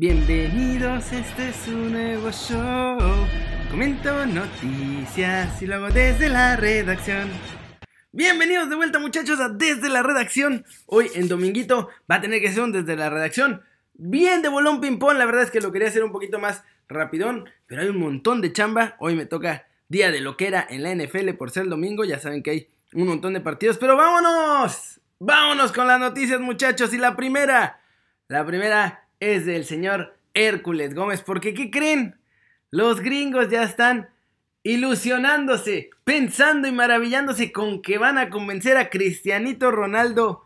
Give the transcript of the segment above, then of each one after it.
Bienvenidos, este es su nuevo show. Comento noticias y lo hago desde la redacción. Bienvenidos de vuelta muchachos a Desde la Redacción. Hoy en Dominguito va a tener que ser un Desde la Redacción. Bien de bolón ping pong, la verdad es que lo quería hacer un poquito más rapidón, pero hay un montón de chamba. Hoy me toca día de loquera en la NFL por ser el domingo, ya saben que hay un montón de partidos, pero vámonos. Vámonos con las noticias muchachos y la primera, la primera es del señor Hércules Gómez. Porque, ¿qué creen? Los gringos ya están ilusionándose, pensando y maravillándose con que van a convencer a Cristianito Ronaldo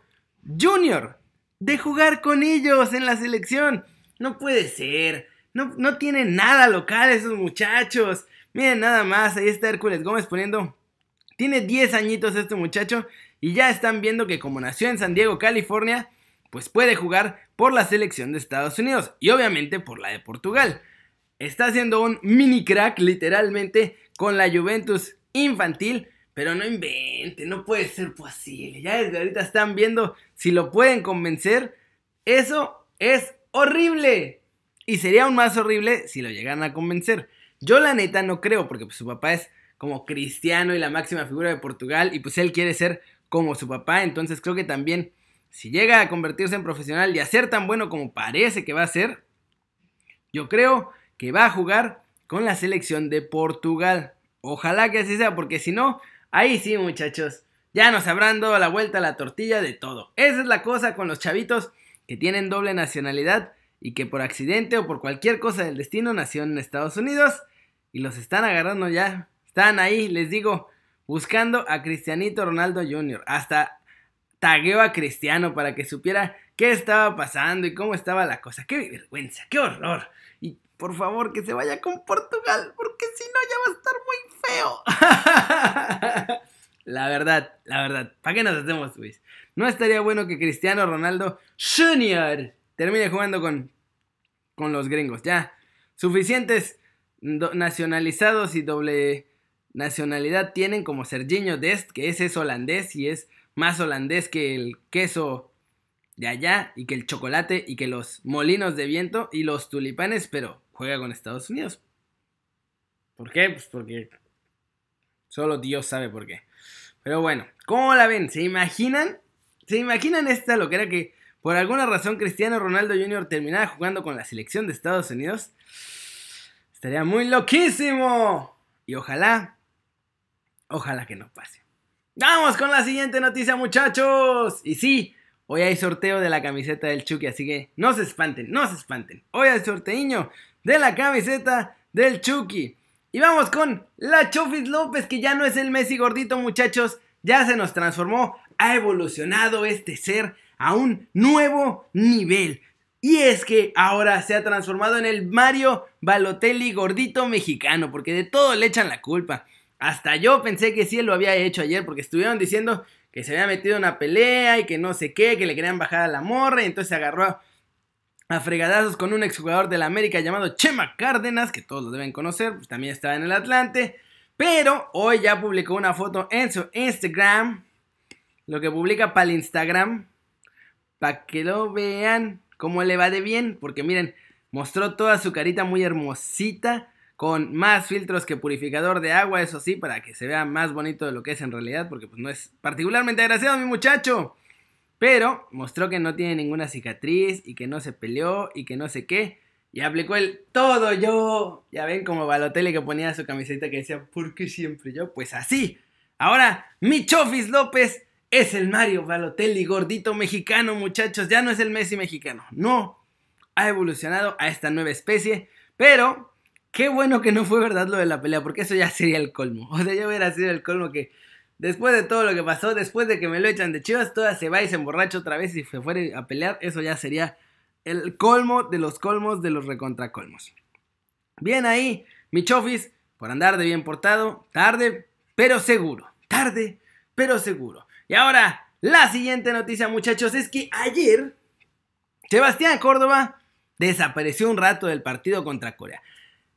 Jr. de jugar con ellos en la selección. No puede ser. No, no tienen nada local esos muchachos. Miren nada más, ahí está Hércules Gómez poniendo... Tiene 10 añitos este muchacho y ya están viendo que como nació en San Diego, California, pues puede jugar por la selección de Estados Unidos y obviamente por la de Portugal. Está haciendo un mini crack literalmente con la Juventus infantil, pero no invente, no puede ser posible. Ya desde ahorita están viendo si lo pueden convencer. Eso es horrible. Y sería aún más horrible si lo llegan a convencer. Yo la neta no creo, porque pues, su papá es como cristiano y la máxima figura de Portugal, y pues él quiere ser como su papá, entonces creo que también si llega a convertirse en profesional y a ser tan bueno como parece que va a ser, yo creo que va a jugar con la selección de Portugal. Ojalá que así sea, porque si no, ahí sí muchachos, ya nos habrán dado la vuelta a la tortilla de todo. Esa es la cosa con los chavitos que tienen doble nacionalidad y que por accidente o por cualquier cosa del destino nacieron en Estados Unidos y los están agarrando ya. Están ahí, les digo, buscando a Cristianito Ronaldo Jr. Hasta tagueó a Cristiano para que supiera qué estaba pasando y cómo estaba la cosa. ¡Qué vergüenza! ¡Qué horror! Y por favor que se vaya con Portugal, porque si no ya va a estar muy feo. la verdad, la verdad, ¿para qué nos hacemos, Luis? No estaría bueno que Cristiano Ronaldo Jr. termine jugando con, con los gringos. Ya, suficientes nacionalizados y doble nacionalidad tienen como Serginho Dest, que ese es holandés y es más holandés que el queso de allá y que el chocolate y que los molinos de viento y los tulipanes, pero juega con Estados Unidos. ¿Por qué? Pues porque solo Dios sabe por qué. Pero bueno, ¿cómo la ven? ¿Se imaginan? ¿Se imaginan esta lo que era que por alguna razón Cristiano Ronaldo Jr. terminara jugando con la selección de Estados Unidos? Estaría muy loquísimo. Y ojalá, ojalá que no pase. Vamos con la siguiente noticia, muchachos. Y sí, hoy hay sorteo de la camiseta del Chucky, así que no se espanten, no se espanten. Hoy hay sorteíño de la camiseta del Chucky. Y vamos con la Chofis López, que ya no es el Messi gordito, muchachos. Ya se nos transformó, ha evolucionado este ser a un nuevo nivel. Y es que ahora se ha transformado en el Mario Balotelli gordito mexicano, porque de todo le echan la culpa. Hasta yo pensé que sí lo había hecho ayer porque estuvieron diciendo que se había metido en una pelea y que no sé qué, que le querían bajar a la morra y entonces se agarró a, fregadazos con un exjugador de la América llamado Chema Cárdenas, que todos lo deben conocer, pues también estaba en el Atlante. Pero hoy ya publicó una foto en su Instagram, lo que publica para el Instagram, para que lo vean cómo le va de bien, porque miren, mostró toda su carita muy hermosita con más filtros que purificador de agua, eso sí, para que se vea más bonito de lo que es en realidad, porque pues no es particularmente agraciado mi muchacho. Pero mostró que no tiene ninguna cicatriz y que no se peleó y que no sé qué. Y aplicó el todo yo. Ya ven como Balotelli que ponía su camiseta que decía, ¿por qué siempre yo? Pues así. Ahora, mi Chofis López es el Mario Balotelli, gordito mexicano, muchachos. Ya no es el Messi mexicano. No. Ha evolucionado a esta nueva especie. Pero Qué bueno que no fue verdad lo de la pelea, porque eso ya sería el colmo. O sea, ya hubiera sido el colmo que después de todo lo que pasó, después de que me lo echan de chivas, toda se va y se emborracha otra vez y se fuera a pelear, eso ya sería el colmo de los colmos de los recontracolmos. Bien ahí, mi chofis, por andar de bien portado, tarde, pero seguro. Tarde, pero seguro. Y ahora, la siguiente noticia, muchachos, es que ayer Sebastián Córdoba desapareció un rato del partido contra Corea.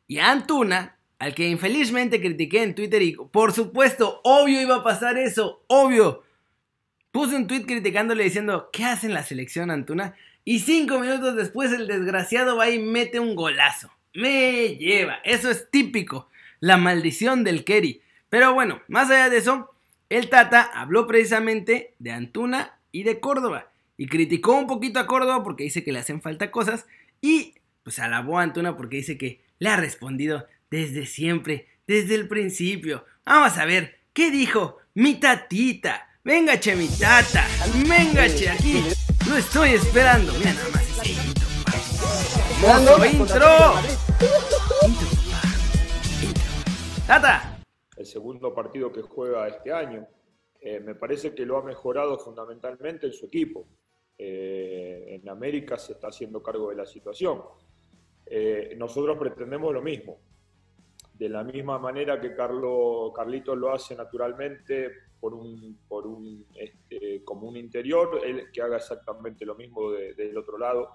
Y Antuna, al que infelizmente critiqué en Twitter y por supuesto, obvio iba a pasar eso, obvio. Puse un tweet criticándole diciendo, ¿qué hace en la selección Antuna? Y cinco minutos después el desgraciado va y mete un golazo. Me lleva. Eso es típico. La maldición del Kerry. Pero bueno, más allá de eso, el Tata habló precisamente de Antuna y de Córdoba. Y criticó un poquito a Córdoba porque dice que le hacen falta cosas. Y pues alabó a Antuna porque dice que le ha respondido desde siempre, desde el principio. Vamos a ver, ¿qué dijo mi tatita? Venga, che, mi tata. Venga, che, aquí. Lo estoy esperando. Mira nada más ese intro. intro. Tata. El segundo partido que juega este año. Eh, me parece que lo ha mejorado fundamentalmente en su equipo. Eh, en América se está haciendo cargo de la situación. Eh, nosotros pretendemos lo mismo. De la misma manera que Carlo, Carlitos lo hace naturalmente por un, por un este, como un interior, él que haga exactamente lo mismo del otro lado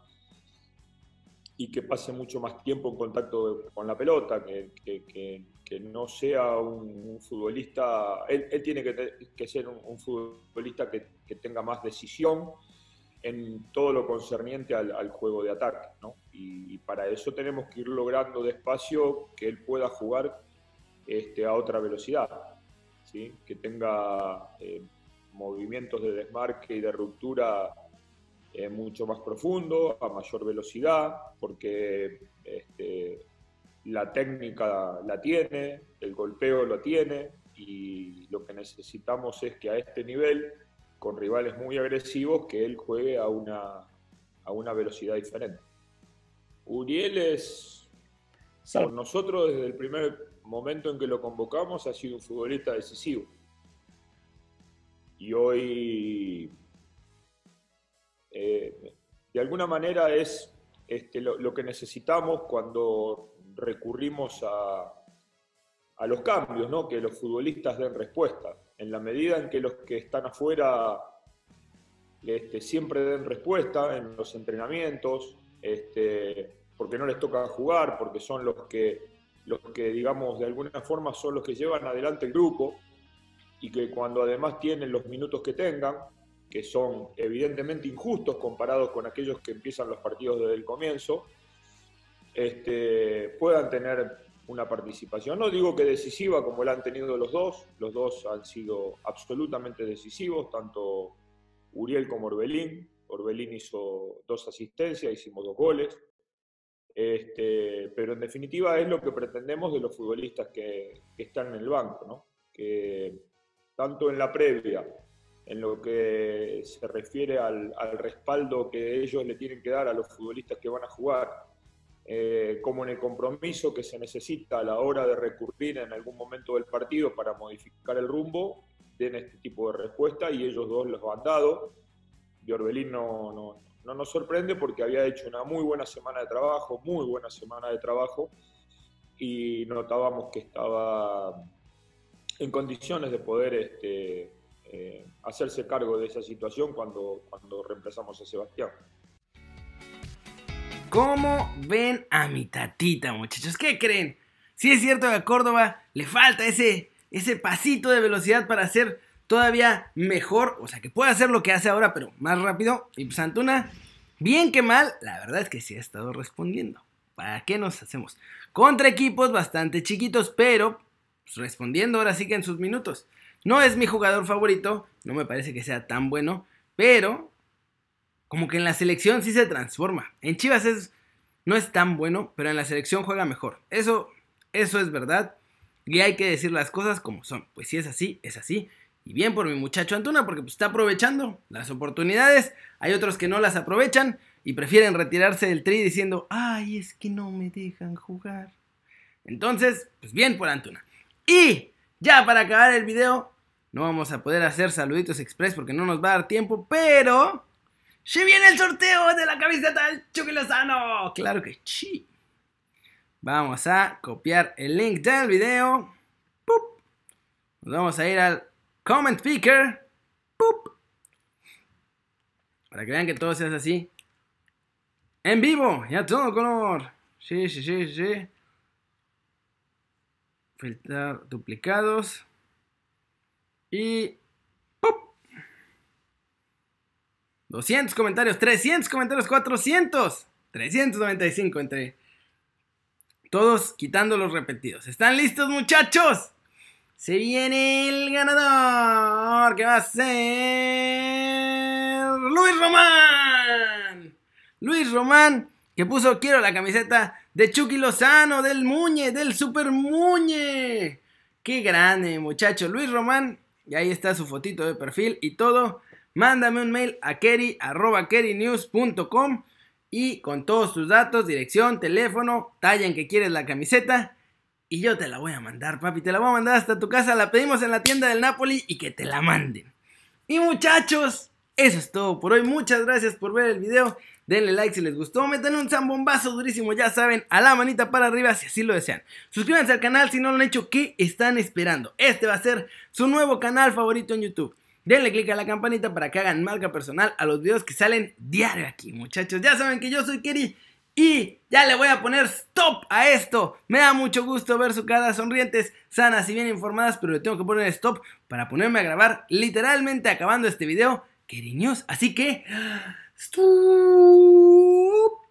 y que pase mucho más tiempo en contacto con la pelota, que, que, no sea un, futbolista, él, él tiene que, ser un, futbolista que, tenga más decisión en todo lo concerniente al, juego de ataque, ¿no? y, para eso tenemos que ir logrando despacio que él pueda jugar este, a otra velocidad que tenga eh, movimientos de desmarque y de ruptura eh, mucho más profundo, a mayor velocidad, porque este, la técnica la tiene, el golpeo lo tiene y lo que necesitamos es que a este nivel, con rivales muy agresivos, que él juegue a una, a una velocidad diferente. Uriel es, por nosotros desde el primer momento en que lo convocamos ha sido un futbolista decisivo. Y hoy, eh, de alguna manera, es este, lo, que necesitamos cuando recurrimos a, a los cambios, ¿no? que los futbolistas den respuesta. En la medida en que los que están afuera este, siempre den respuesta en los entrenamientos, este, porque no les toca jugar, porque son los que los que, digamos, de alguna forma son los que llevan adelante el grupo y que cuando además tienen los minutos que tengan, que son evidentemente injustos comparados con aquellos que empiezan los partidos desde el comienzo, este, puedan tener una participación. No digo que decisiva como la han tenido los dos, los dos han sido absolutamente decisivos, tanto Uriel como Orbelín. Orbelín hizo dos asistencias, hicimos dos goles. Este, pero en definitiva es lo que pretendemos de los futbolistas que, están en el banco, ¿no? que tanto en la previa, en lo que se refiere al, respaldo que ellos le tienen que dar a los futbolistas que van a jugar, eh, como en el compromiso que se necesita a la hora de recurrir en algún momento del partido para modificar el rumbo, den este tipo de respuesta y ellos dos los han dado. Y Orbelín no, no nos sorprende porque había hecho una muy buena semana de trabajo, muy buena semana de trabajo, y notábamos que estaba en condiciones de poder este, eh, hacerse cargo de esa situación cuando, cuando reemplazamos a Sebastián. ¿Cómo ven a mi tatita, muchachos? ¿Qué creen? Si es cierto que a Córdoba le falta ese, ese pasito de velocidad para hacer todavía mejor, o sea, que puede hacer lo que hace ahora, pero más rápido. Y pues bien que mal, la verdad es que sí ha estado respondiendo. ¿Para qué nos hacemos? Contra equipos bastante chiquitos, pero pues, respondiendo ahora sí que en sus minutos. No es mi jugador favorito, no me parece que sea tan bueno, pero como que en la selección sí se transforma. En Chivas es, no es tan bueno, pero en la selección juega mejor. Eso, eso es verdad. Y hay que decir las cosas como son. Pues si es así, es así. Y bien por mi muchacho Antuna, porque pues, está aprovechando las oportunidades. Hay otros que no las aprovechan y prefieren retirarse del tri diciendo, ay, es que no me dejan jugar. Entonces, pues bien por Antuna. Y ya para acabar el video, no vamos a poder hacer saluditos express porque no nos va a dar tiempo, pero... ¡Se viene el sorteo de la camiseta del Chucky Lozano! Claro que sí. Vamos a copiar el link del video. Nos vamos a ir al Comment Speaker. Para que vean que todo se hace así. En vivo, ya todo color. Sí, sí, sí, sí. Filtrar duplicados. Y... 200 comentarios, 300 comentarios, 400, 395 entre todos quitando los repetidos. ¿Están listos muchachos? Se viene el ganador que va a ser Luis Román. Luis Román que puso quiero la camiseta de Chucky Lozano, del Muñe, del Super Muñe. Qué grande muchacho. Luis Román, y ahí está su fotito de perfil y todo. Mándame un mail a keri y con todos tus datos, dirección, teléfono, talla en que quieres la camiseta y yo te la voy a mandar, papi. Te la voy a mandar hasta tu casa. La pedimos en la tienda del Napoli y que te la manden. Y muchachos, eso es todo por hoy. Muchas gracias por ver el video. Denle like si les gustó. Metan un zambombazo durísimo, ya saben, a la manita para arriba si así lo desean. Suscríbanse al canal si no lo han hecho. ¿Qué están esperando? Este va a ser su nuevo canal favorito en YouTube. Denle click a la campanita para que hagan marca personal a los videos que salen diario aquí, muchachos. Ya saben que yo soy Keri y ya le voy a poner stop a esto. Me da mucho gusto ver su cara sonrientes, sanas y bien informadas, pero le tengo que poner stop para ponerme a grabar literalmente acabando este video. Queriños, así que... ¡Stop!